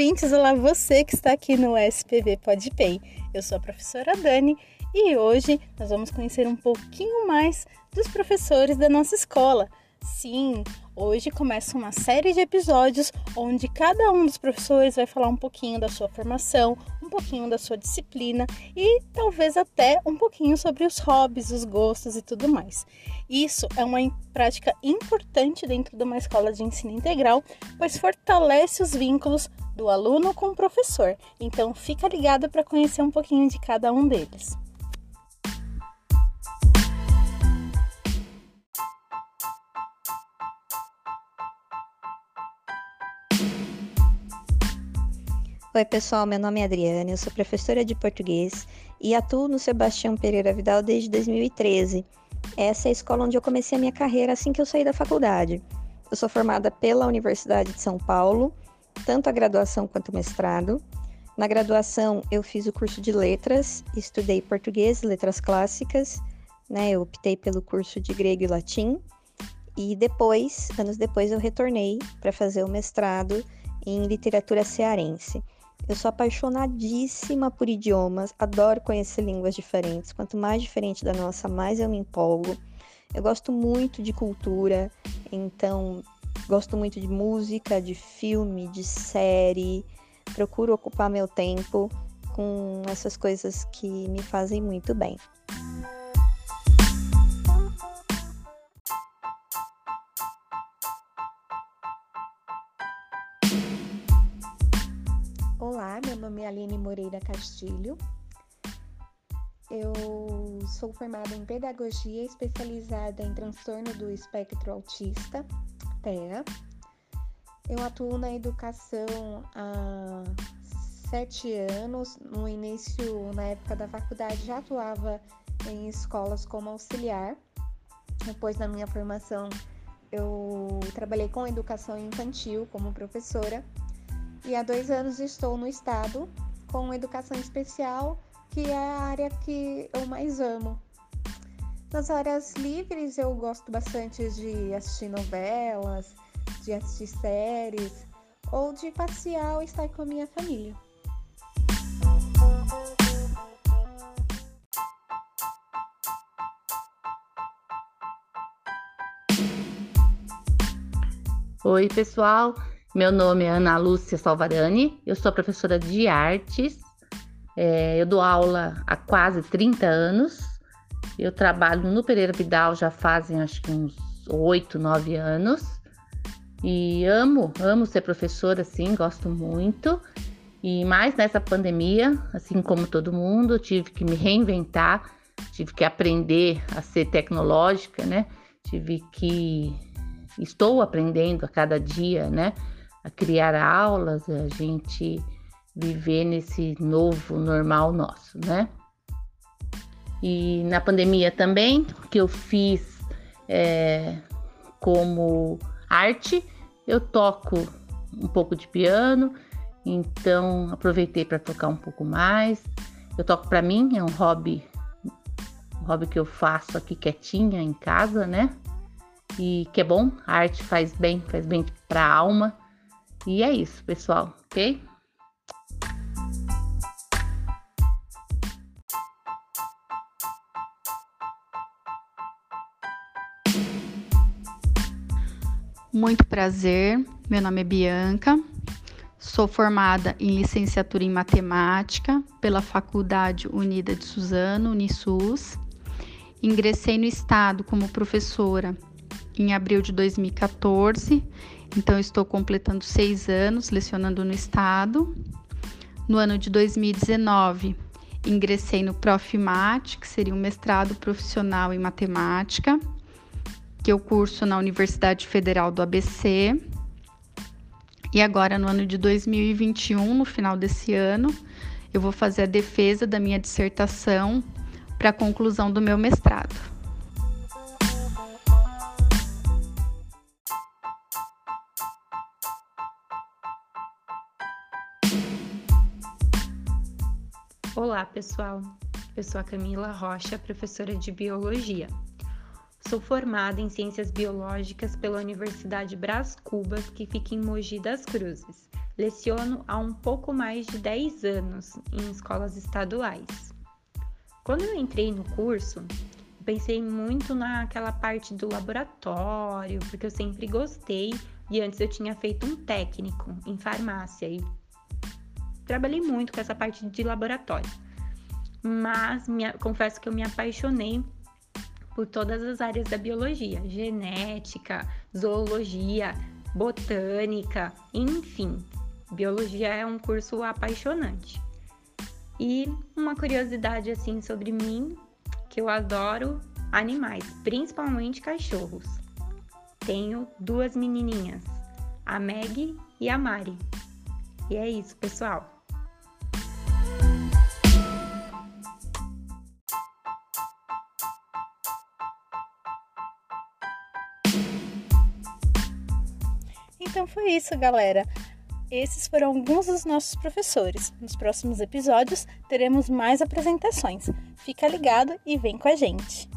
ouvintes, olá você que está aqui no SPV PodPay. Eu sou a professora Dani e hoje nós vamos conhecer um pouquinho mais dos professores da nossa escola. Sim, hoje começa uma série de episódios onde cada um dos professores vai falar um pouquinho da sua formação, um pouquinho da sua disciplina e talvez até um pouquinho sobre os hobbies, os gostos e tudo mais. Isso é uma prática importante dentro de uma escola de ensino integral, pois fortalece os vínculos do aluno com o professor. Então, fica ligado para conhecer um pouquinho de cada um deles. Oi, pessoal, meu nome é Adriane, eu sou professora de português e atuo no Sebastião Pereira Vidal desde 2013. Essa é a escola onde eu comecei a minha carreira assim que eu saí da faculdade. Eu sou formada pela Universidade de São Paulo, tanto a graduação quanto o mestrado. Na graduação, eu fiz o curso de letras, estudei português letras clássicas, né? Eu optei pelo curso de grego e latim. E depois, anos depois, eu retornei para fazer o mestrado em literatura cearense. Eu sou apaixonadíssima por idiomas, adoro conhecer línguas diferentes. Quanto mais diferente da nossa, mais eu me empolgo. Eu gosto muito de cultura, então gosto muito de música, de filme, de série. Procuro ocupar meu tempo com essas coisas que me fazem muito bem. Meu nome é Aline Moreira Castilho. Eu sou formada em pedagogia especializada em transtorno do espectro autista, TEA. Eu atuo na educação há sete anos. No início, na época da faculdade, já atuava em escolas como auxiliar. Depois, na minha formação, eu trabalhei com educação infantil como professora e há dois anos estou no estado com educação especial, que é a área que eu mais amo. Nas horas livres eu gosto bastante de assistir novelas, de assistir séries ou de passear ou estar com a minha família. Oi, pessoal. Meu nome é Ana Lúcia Salvarani, eu sou professora de artes, é, eu dou aula há quase 30 anos, eu trabalho no Pereira Vidal já fazem acho que uns 8, 9 anos e amo, amo ser professora, sim, gosto muito. E mais nessa pandemia, assim como todo mundo, tive que me reinventar, tive que aprender a ser tecnológica, né? Tive que estou aprendendo a cada dia, né? A criar aulas, a gente viver nesse novo normal nosso, né? E na pandemia também, que eu fiz é, como arte, eu toco um pouco de piano, então aproveitei para tocar um pouco mais. Eu toco para mim, é um hobby, um hobby que eu faço aqui quietinha em casa, né? E que é bom, a arte faz bem, faz bem para a alma. E é isso, pessoal, ok? Muito prazer, meu nome é Bianca, sou formada em licenciatura em matemática pela Faculdade Unida de Suzano, Unisus. Ingressei no Estado como professora em abril de 2014 então, estou completando seis anos lecionando no estado. No ano de 2019, ingressei no Profimat, que seria um mestrado profissional em matemática, que eu curso na Universidade Federal do ABC. E agora, no ano de 2021, no final desse ano, eu vou fazer a defesa da minha dissertação para a conclusão do meu mestrado. Olá, pessoal. Eu sou a Camila Rocha, professora de Biologia. sou formada em Ciências Biológicas pela Universidade Brás Cubas, que fica em Mogi das Cruzes. Leciono há um pouco mais de 10 anos em escolas estaduais. Quando eu entrei no curso, pensei muito naquela parte do laboratório, porque eu sempre gostei e antes eu tinha feito um técnico em farmácia e trabalhei muito com essa parte de laboratório. Mas minha, confesso que eu me apaixonei por todas as áreas da biologia, genética, zoologia, botânica, enfim. Biologia é um curso apaixonante. E uma curiosidade assim sobre mim, que eu adoro animais, principalmente cachorros. Tenho duas menininhas, a Meg e a Mari. E é isso, pessoal. Então foi isso, galera. Esses foram alguns dos nossos professores. Nos próximos episódios teremos mais apresentações. Fica ligado e vem com a gente.